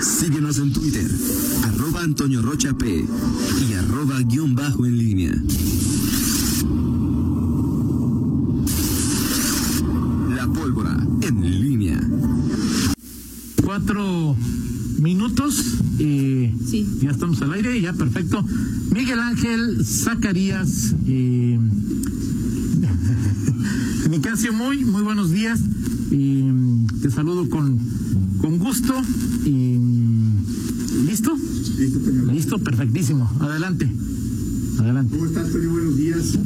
Síguenos en Twitter, arroba Antonio Rocha P y arroba guion bajo en línea. La pólvora en línea. Cuatro minutos y Sí. ya estamos al aire, ya perfecto. Miguel Ángel Zacarías, eh, Nicasio, muy, muy buenos días. Y te saludo con, con gusto. Y, ¿Listo? Listo, perfectísimo. Adelante. Adelante. ¿Cómo estás, Toño? Buenos días.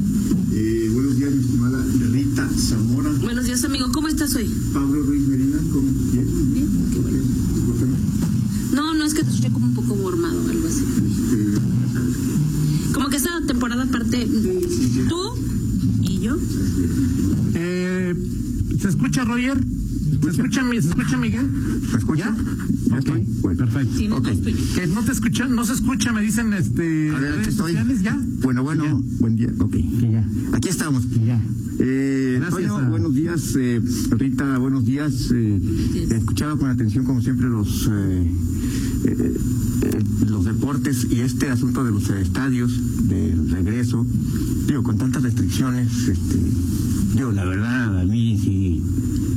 Eh, buenos días, mi estimada Rita Zamora. Buenos días, amigo. ¿Cómo estás hoy? Pablo Ruiz Medina, ¿cómo? ¿Bien? Bien, qué bueno. ¿Por qué no? No, es que te escuché como un poco mormado o algo así. Como que esta temporada aparte, tú y yo. Eh, ¿Se escucha, Roger? ¿Se escucha, mi- ¿Se escucha Miguel? ¿Ya? Ok. Bueno. Perfecto. Sí, no, Ok. no estoy. Que no te escuchan, no se escucha, me dicen este Adelante redes estoy. sociales, ya. Bueno, bueno, Ya. buen día. Ok. Que ya, Aquí estamos. ya. Eh, Gracias Toño, a- buenos días. eh, Rita, buenos días. Eh, escuchaba con atención, como siempre, los eh, eh, eh, los deportes y este asunto de los estadios, del regreso. Digo, con tantas restricciones, este, digo, la verdad, a mí sí.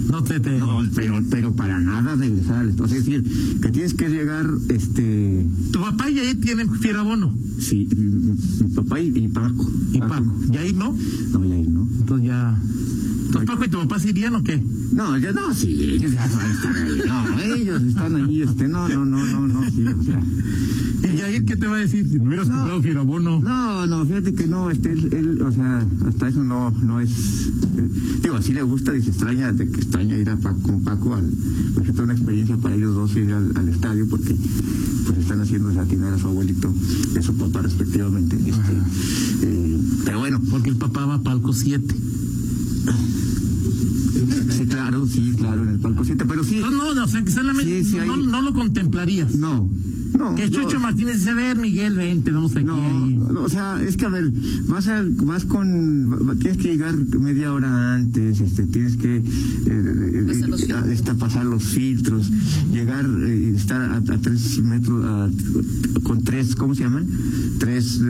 No te, te No, pero, pero para nada regresar al estadio. Es decir, que tienes que llegar, este, tu papá y ahí tienen fierabono sí, mi, mi- mi papá y, y Paco. y Paco. ¿Y ahí no? No, ya ahí, ¿no? Entonces ya. Entonces Paco y tu papá se irían o qué? No, ya no, sí, ellos ya a estar ahí. No, ellos están ahí, este, no, no, no, no, no, sí, o sea. ¿Y Yair qué te va a decir? Si no hubieras No. comprado fierabono. No, no, fíjate que no, este, él, él, o sea, hasta eso no, no es, eh, digo, así le gusta y se extraña, de que extraña ir a Paco, con Paco al, porque es una experiencia para ellos dos ir al, al estadio porque, pues están haciendo atinar a su abuelito y a su papá respectivamente, este, eh, pero bueno, Porque el papá va a palco 7. Thank you. Sí, claro, en el palco 7, pero sí, No, no, o sea, que solamente Sí, sí, no, lo contemplarías. no, no. Que yo- Chucho Martínez dice, a ver, Miguel, vente, vamos aquí. No, ahí". no, o sea, es que a ver, vas a, vas con, tienes que llegar media hora antes, este, tienes que eh, Pasar los eh, esta, pasar los filtros, llegar eh, estar a, a tres metros, a- con tres, ¿cómo se llaman? Tres,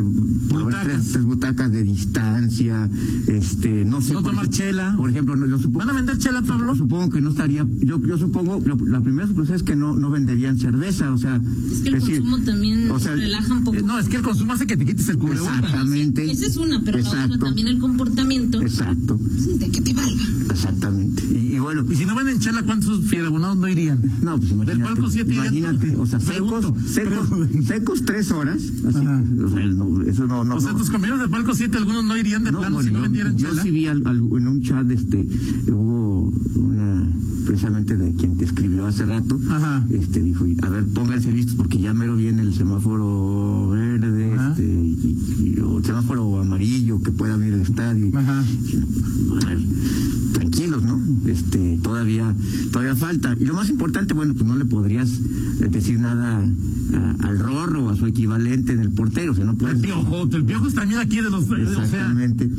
por lo menos Butacas. tres, tres butacas de distancia, este, no sé. No tomar ejemplo- chela. Por ejemplo, no, yo supongo. ¿Van a vender chela, Pablo? Supongo que no estaría, yo, yo supongo, lo- la primera suposición es que no, no venderían cerveza, o sea. Es que el decir, consumo también o sea, relaja un poco. Eh, No, es que el consumo hace que te quites el cubrebocas. Exactamente. Esa es una, pero la otra también el comportamiento. Exacto, de que te valga. exactamente. Y, y bueno, Y si no venden chela, ¿cuántos fierabonados no irían? no, pues imagínate. Del palco siete imagínate, o sea, secos, secos, secos tres horas. Así, o sea, no, eso no, no. O sea, no. tus compañeros de palco 7, algunos no irían de No, plano bueno, si no yo- vendieran yo chela. sí vi al- al- en un chat, este, hubo una, precisamente de quien te escribió hace rato, Ajá. este, dijo, a ver, pónganse listos porque ya mero viene el semáforo verde, Ajá. este, y, y- o semáforo amarillo que pueda abrir el estadio. Ajá. A ver, ¿no? Este, todavía, todavía falta. Y lo más importante, bueno, pues no le podrías eh, decir nada a- al Rorro o a su equivalente en el portero, o sea, no puedes. El piojo, el piojo es también aquí de los. O sea, Exactamente.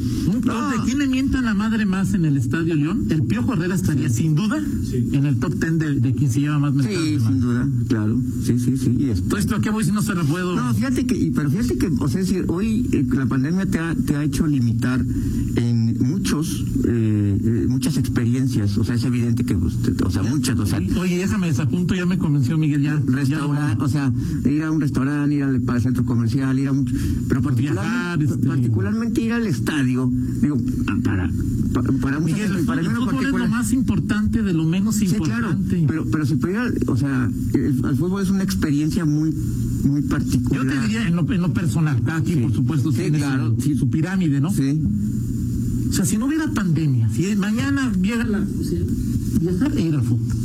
No. ¿de quién le mientan la madre más en el Estadio León? El Piojo Herrera estaría sin duda en el top 10 de, de quien se lleva más mentadas Sí, sin duda, claro. Sí, sí, sí. Y esto. Todo esto, ¿a qué voy si no se lo puedo? No, fíjate que, pero fíjate que, o sea, decir, hoy eh, la pandemia te ha, te ha hecho limitar en muchos, eh, eh, muchas experiencias. O sea, es evidente que, pues, te- o sea, muchas, o sea, Oye, déjame desapunto, ya me convenció Miguel, ya. restaurante, o sea, ir a un restaurante, ir al, al centro comercial, ir a mucho, pero Viajar, particularmente, este- particularmente ir al estadio, digo, para, para, para Miguel, gente, el para mí fútbol, el es lo más importante de lo menos Sí, claro, importante. pero, pero si pudiera, o sea, el, el fútbol es una experiencia muy, muy particular. Yo te diría en lo, en lo personal, Sí. por supuesto Sí, tiene claro. su, su pirámide, ¿no? Sí. O sea, si no hubiera pandemia, si mañana llega la... o sea.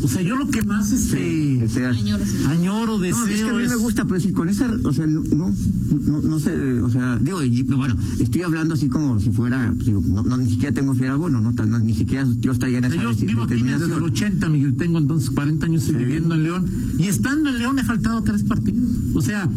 O sea, yo lo que más este, O sea, Añoro, sí. añoro, deseo No, es que a mí es... me gusta, pero si con esa, o sea, no, no, no, no sé, o sea, digo, y, bueno, estoy hablando así como si fuera, digo, no, no, ni siquiera tengo fiera, bueno, no, tan- no, ni siquiera yo estaría en esa yo vivo aquí desde el determinación. 80, Miguel, tengo entonces 40 años viviendo en León. Y estando en León he faltado tres partidos. O sea,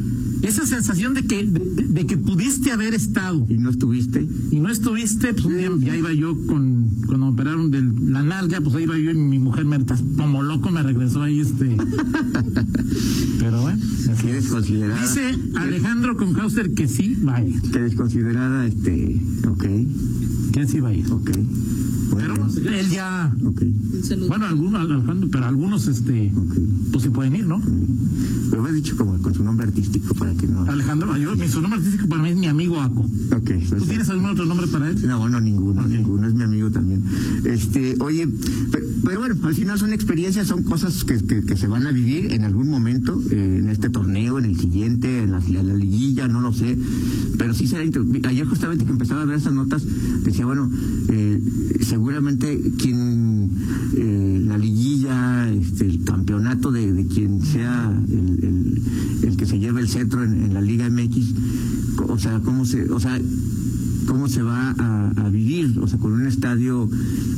esa sensación de que, de, de que pudiste haber estado Y no estuviste. y no estuviste, pues ya iba yo con, cuando me operaron de la nalga, pues ahí iba yo y mi mujer me como loco me regresó ahí este. desconsiderada. Dice Alejandro Conhauser que sí va a ir. Que desconsiderada, este, ok, Que sí va a ir. ok. Pero Bueno, él ya. ok, Un saludo. Bueno, algunos, Alejandro, pero algunos, este. Pues sí pueden ir, ¿no? Me he dicho como con su nombre artístico para que no. Alejandro, yo, mi su nombre artístico para mí es mi amigo Aco. Ok, ¿Tú pues, tienes algún otro nombre para él? No, no, ninguno, Ok. ninguno, es mi amigo también. Este, oye, pero, pero bueno, al final son experiencias, son cosas que, que, que se van a vivir en algún momento, eh, en este torneo, en el siguiente, en la, en la liguilla, no lo sé, pero sí será inter- Ayer justamente que empezaba a ver esas notas, decía, bueno, eh, seguramente quien, eh, la liguilla, este, el campeonato de, quien sea el, el, el que se lleve el cetro en, en la Liga MX, o sea, cómo se, o sea, cómo se va a, a vivir, o sea, con un estadio,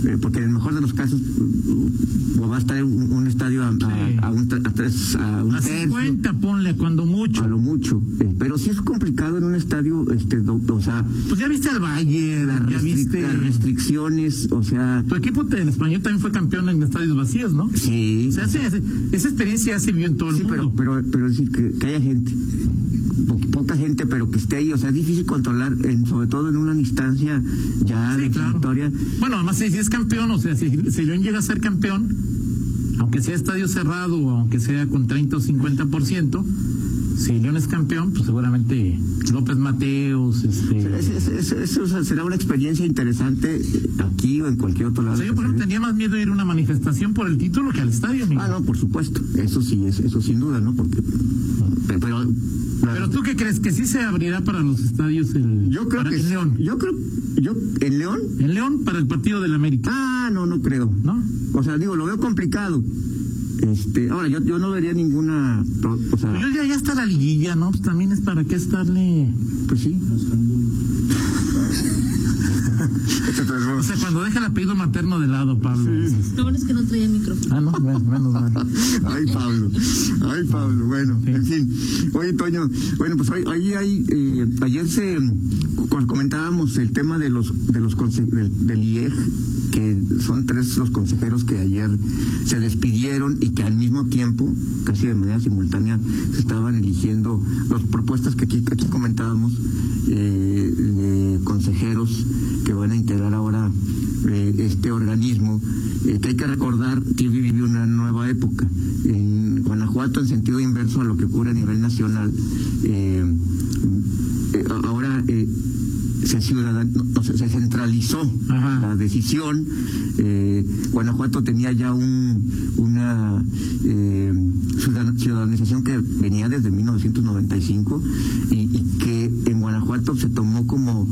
eh, porque en el mejor de los casos mm, va a estar un, un estadio a, a- Sí. a un, a tres, a un tercio, 50, ponle cuando mucho. a lo mucho, eh, pero sí es complicado en un estadio, este, do- o sea, Pues ya viste al Bayern, las, ya restric- viste. las restricciones, o sea, Tu equipo te- en español también fue campeón en estadios vacíos, ¿no? sí, O sea, esa experiencia ya se vio en todo el sí, mundo. pero, pero, pero decir que, que haya gente, gente, pero que esté ahí, o sea, es difícil controlar, en, sobre todo en una instancia ya Sí, claro. definitoria. Bueno, además si, si es campeón, o sea, si, si León llega a ser campeón, aunque sea estadio cerrado o aunque sea con 30 o 50%, si León es campeón, pues seguramente López Mateos, este... Es- es- es- Eso será una experiencia interesante aquí o en cualquier otro O lado. sea, yo por ejemplo tendría más miedo de ir a una manifestación por el título que al estadio, amigo. Ah, no, por supuesto. Eso sí, es, eso sin duda, ¿no? Porque. Pero. pero- Pero tú qué crees que sí se abrirá para los estadios el yo creo para- que. en León. Yo creo. Yo, ¿En León? En León para el partido del América, Ah, no, no creo. ¿no? O sea, digo, lo veo complicado. Este, ahora, yo, yo no vería ninguna. O sea, Pero ya, ya está la liguilla, ¿no? Pues también es para qué estarle. pues sí. O sea, cuando deja el apellido materno de lado, Pablo. dices, Lo bueno es que no traía micrófono. Ah, no, bueno, menos mal. Ay, Pablo. Ay, Pablo. Bueno, Sí. en fin. Oye, Toño. Bueno, pues hoy, hoy hay. eh, ayer se. cu- Comentábamos el tema de los de los del, del IEG, que son tres los consejeros que ayer se despidieron y que al mismo tiempo, casi de manera simultánea, se estaban eligiendo las propuestas que aquí, aquí comentábamos eh, de consejeros que van a integrar ahora eh, este organismo, eh, que hay que recordar que vivió una nueva época. En Guanajuato, en sentido inverso a lo que ocurre a nivel nacional, eh, ahora se, ciudadan- no, se, se centralizó Ajá. la decisión. eh, Guanajuato tenía ya un, una eh, ciudadan- ciudadanización que venía desde 1995 y, y que Guanajuato se tomó como,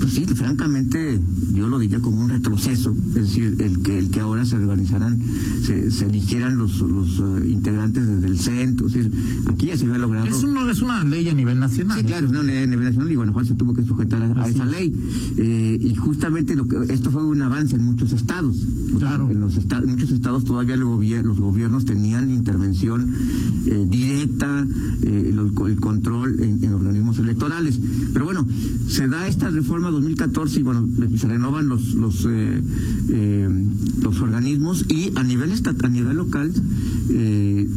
pues sí, francamente, yo lo diría como un retroceso, es decir, el que, el que ahora se organizaran, se, se eligieran los, los eh, integrantes desde el centro, es decir, aquí ya se había logrado. Es, uno, es una ley a nivel nacional. Sí, claro, es una ley a nivel nacional y Guanajuato se tuvo que sujetar a, esa es. ley. Eh, y justamente lo que, esto fue un avance en muchos estados. Claro. En los esta- en muchos estados todavía el gobier- los gobiernos tenían intervención eh, directa, eh, el control en, en organismos electorales. Pero bueno, se da esta reforma 2014 y bueno, se renovan los los eh, eh, los organismos y a nivel estat- a nivel local eh,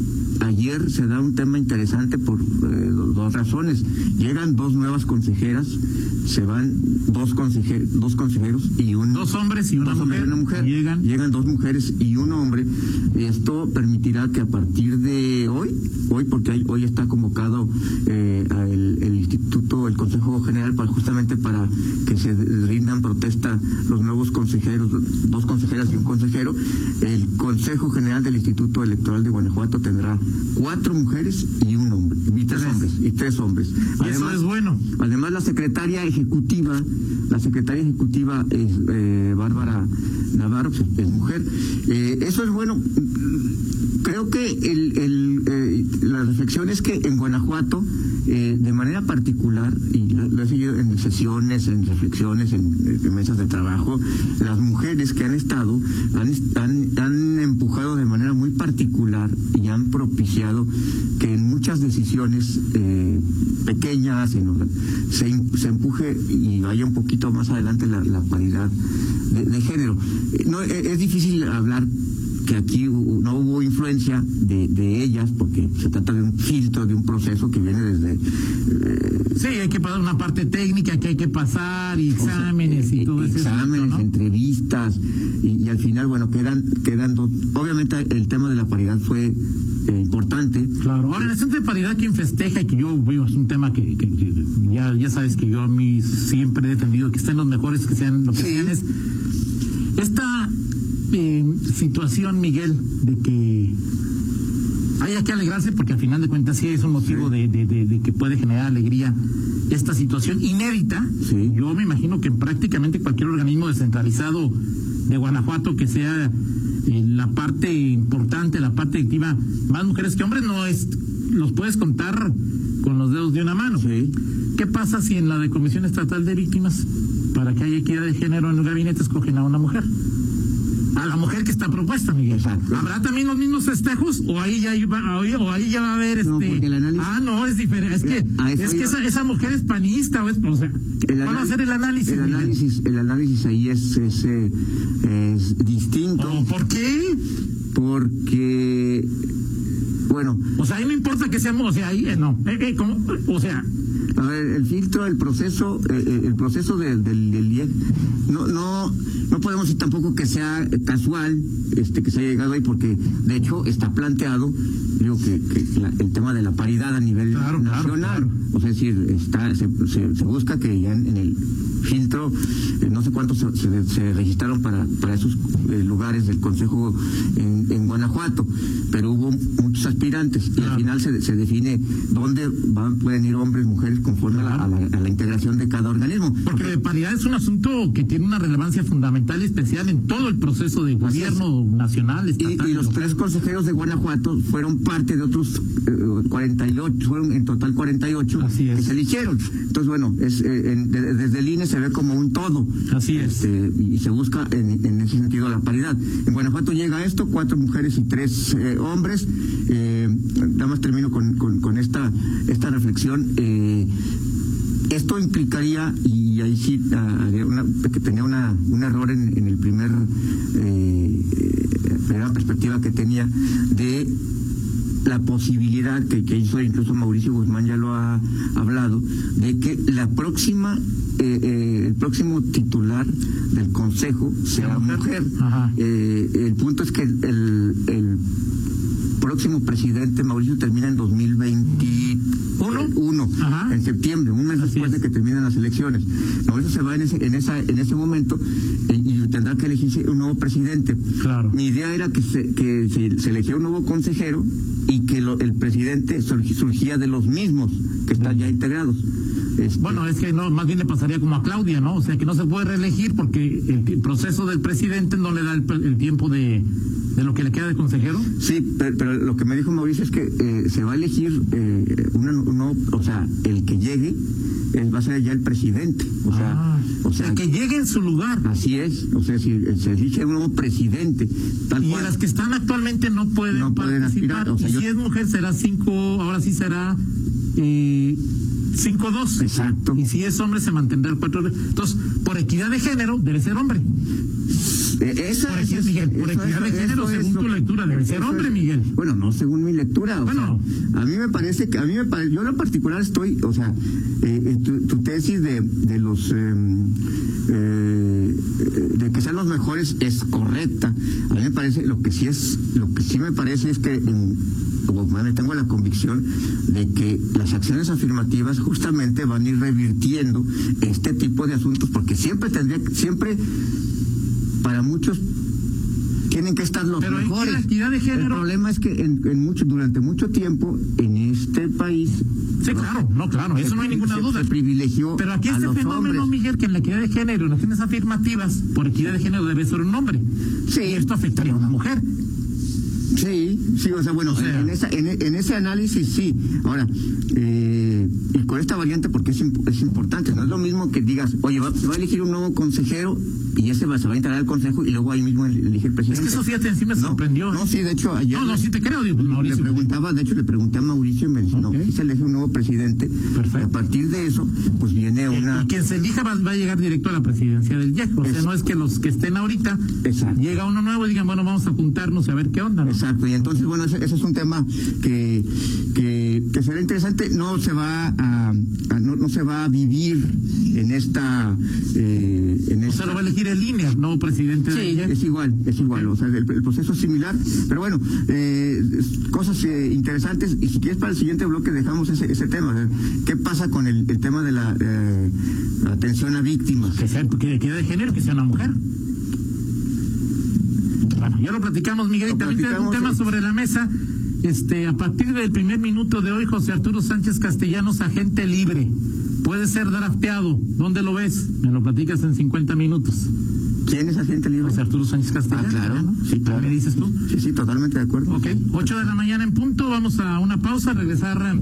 ayer se da un tema interesante por do- dos razones. Llegan dos nuevas consejeras, se van dos, conseje- dos consejeros y un... Dos hombres y una y mujer. una mujer. Llegan. Llegan dos mujeres y un hombre. Esto permitirá que a partir de hoy, hoy porque hay- hoy está convocado el, el instituto, el Consejo General, justamente para que se rindan protesta los nuevos consejeros, dos consejeras y un consejero. El Consejo General del Instituto Electoral de Guanajuato tendrá cuatro mujeres y un hombre, y tres Tres. hombres, y tres hombres. Y eso es bueno. Además, la secretaria ejecutiva, la secretaria ejecutiva es eh, Bárbara Navarro, pues, es mujer. Eh, eso es bueno. Creo que el, el, eh, la reflexión es que en Guanajuato, de manera particular, y lo, he seguido en sesiones, en reflexiones, en, en mesas de trabajo, las mujeres que han estado han, han, han empujado de manera muy particular y han propiciado que en muchas decisiones eh, pequeñas orga- se, se empuje y vaya un poquito más adelante la, la paridad de, género. Eh, No, eh, es difícil hablar que aquí no hubo influencia de, de, ellas, porque se trata de un filtro, de un proceso que viene desde... Eh, sí, hay que pasar una parte técnica que hay que pasar, y exámenes y todo eso. Exámenes, entrevistas, y, al final, bueno, quedan, quedan dos. Obviamente el tema de la paridad fue eh, importante. Claro, ahora el asunto de paridad, quien festeja y que yo veo, es un tema que, ya, ya sabes que yo a mí siempre he defendido que estén los mejores, que sean lo que sean, es esta eh, situación, Miguel, de que haya que alegrarse porque al final de cuentas sí es un motivo de, de, que puede generar alegría esta situación inédita. Yo me imagino que en prácticamente cualquier organismo descentralizado de Guanajuato que sea eh, la parte importante, la parte activa, más mujeres que hombres, no es, los puedes contar con los dedos de una mano. ¿Qué pasa si en la de Comisión Estatal de Víctimas, para que haya equidad de género en el gabinete, escogen a una mujer? A la mujer que está propuesta, Miguel. ¿Habrá también los mismos festejos o ahí ya va, o ahí ya va a haber este Ah, no, es diferente, es que es que esa, esa, mujer es panista o es, o sea, van a hacer el análisis. El análisis, el análisis ahí es, es, eh, es distinto. ¿Por qué? Porque bueno, o sea, ahí no importa que seamos, o sea, ahí eh, no, eh, eh, ¿cómo? o sea, a ver, el filtro, el proceso, el proceso del, del, del no, no, no podemos decir tampoco que sea casual este que se haya llegado ahí, porque de hecho está planteado, digo que, el tema de la paridad a nivel nacional, o sea, es decir, está, se, se, busca que ya en, el filtro, eh, no sé cuántos se, registraron para, para esos eh, lugares del Consejo en, en, Guanajuato, pero hubo muchos aspirantes y al final se, se define dónde van, pueden ir hombres, mujeres, conforme a, la, integración de cada organismo. Porque la paridad es un asunto que tiene una relevancia fundamental y especial en todo el proceso de gobierno nacional. Estatal, y, los tres consejeros de Guanajuato fueron parte de otros 48, eh, fueron en total 48 que se eligieron. Entonces, bueno, es, desde el INE se ve como un todo. Así es. Este, y se busca en, ese sentido la paridad. En Guanajuato llega esto, cuatro mujeres y tres eh, hombres. Eh, nada más termino con, con, esta, esta reflexión. Eh, esto implicaría, y ahí sí que tenía una, un error en, el primer eh, primera perspectiva que tenía de la posibilidad que, que, hizo incluso Mauricio Guzmán ya lo ha hablado de que la próxima eh, eh, el próximo titular del consejo sea mujer. Eh, el punto es que el, el próximo presidente Mauricio termina en 2021, en septiembre, un mes después de que terminen las elecciones. Mauricio se va en ese, en esa, en ese momento y, tendrá que elegirse un nuevo presidente. Claro. Mi idea era que se, que se, se eligiera un nuevo consejero y que el presidente surgía de los mismos que están ya integrados. Este, bueno, es que no, más bien le pasaría como a Claudia, ¿no? O sea, que no se puede reelegir porque el, proceso del presidente no le da el, tiempo de, de, lo que le queda de consejero. Sí, pero, lo que me dijo Mauricio es que eh, se va a elegir eh, uno, o sea, el que llegue va a ser ya el presidente. O sea, ah, o sea, el que llegue en su lugar. Así es, o sea, si se elige un nuevo presidente. Tal y las que están actualmente no pueden, no pueden participar. Aspirar, y si es mujer será cinco, ahora sí será eh, 5-2. Exacto. Y si es hombre, se mantendrá el 4 Entonces, por equidad de género, debe ser hombre. Eh, esa, por, equidad, Miguel, por equidad de género, según tu lectura, debe ser hombre, Miguel. Bueno, no según mi lectura. bueno, a mí me parece que, a mí me parece, yo en particular estoy, o sea, eh, tu, tesis de, de los, em, eh, de que sean los mejores es correcta. A mí me parece, lo que sí es, lo que sí me parece es que en, tengo la convicción de que las acciones afirmativas justamente van a ir revirtiendo este tipo de asuntos, porque siempre tendría, siempre para muchos tienen que estar los mejores. El problema es que en, mucho, durante mucho tiempo en este país Sí, claro, no, claro, eso no hay ninguna duda. privilegió Pero aquí este fenómeno, Miguel, que en la equidad de género, en las acciones afirmativas, por equidad de género debe ser un hombre. Sí. Y esto afectaría a una mujer. Sí, sí, o sea, bueno, en, esa, en, en, ese análisis sí. Ahora, eh, y con esta variante, porque es, es importante, no es lo mismo que digas, oye, va, va a elegir un nuevo consejero y ese va, se va a integrar al consejo y luego ahí mismo elige el presidente. Es que eso fíjate, encima me sorprendió. No, ¿eh? sí, de hecho, ayer. No, no, sí te creo, digo, Mauricio. Le preguntaba, de hecho, le pregunté a Mauricio y me dijo, okay. no, se elige un nuevo presidente. Perfecto. A partir de eso, pues viene una. Y quien se elija va, va, a llegar directo a la presidencia del IEC. O sea, no es que los que estén ahorita, Exacto. llega uno nuevo y digan, bueno, vamos a juntarnos a ver qué onda. ¿no? Exacto, y entonces, bueno, ese, ese es un tema que, que, que, será interesante. No se va a, a no, no, se va a vivir en esta. Eh, en o esta... sea, lo va a elegir el INE, no presidente sí, de ella. es igual, es igual. O sea, el, el proceso es similar. Pero bueno, eh, cosas eh, interesantes. Y si quieres, para el siguiente bloque dejamos ese, ese tema. ¿Qué pasa con el, el tema de la, eh, la atención a víctimas? Que sea que, que de género, que sea una mujer. Bueno, ya lo platicamos, Miguel, y también platicamos, un tema sobre la mesa. Este, a partir del primer minuto de hoy, José Arturo Sánchez Castellanos, agente libre. Puede ser drafteado. ¿Dónde lo ves? Me lo platicas en 50 minutos. ¿Quién es agente libre? José Arturo Sánchez Castellanos. Ah, claro. ¿no? Sí, claro. ¿Me dices tú? Sí, sí, totalmente de acuerdo. Ok, 8 de la mañana en punto. Vamos a una pausa, regresar.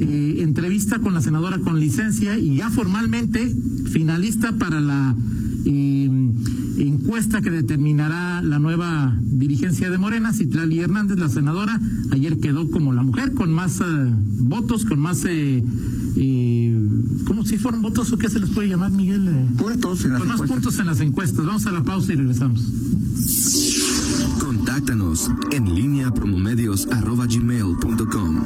Eh, entrevista con la senadora con licencia y ya formalmente finalista para la eh, encuesta que determinará la nueva dirigencia de Morena, Citlali Hernández, la senadora, ayer quedó como la mujer con más uh, votos, con más... Eh, ¿Cómo si fueron votos o qué se les puede llamar, Miguel? Puntos en las Con más encuestas. puntos en las encuestas. Vamos a la pausa y regresamos. Contáctanos en línea promomedios arroba gmail punto com.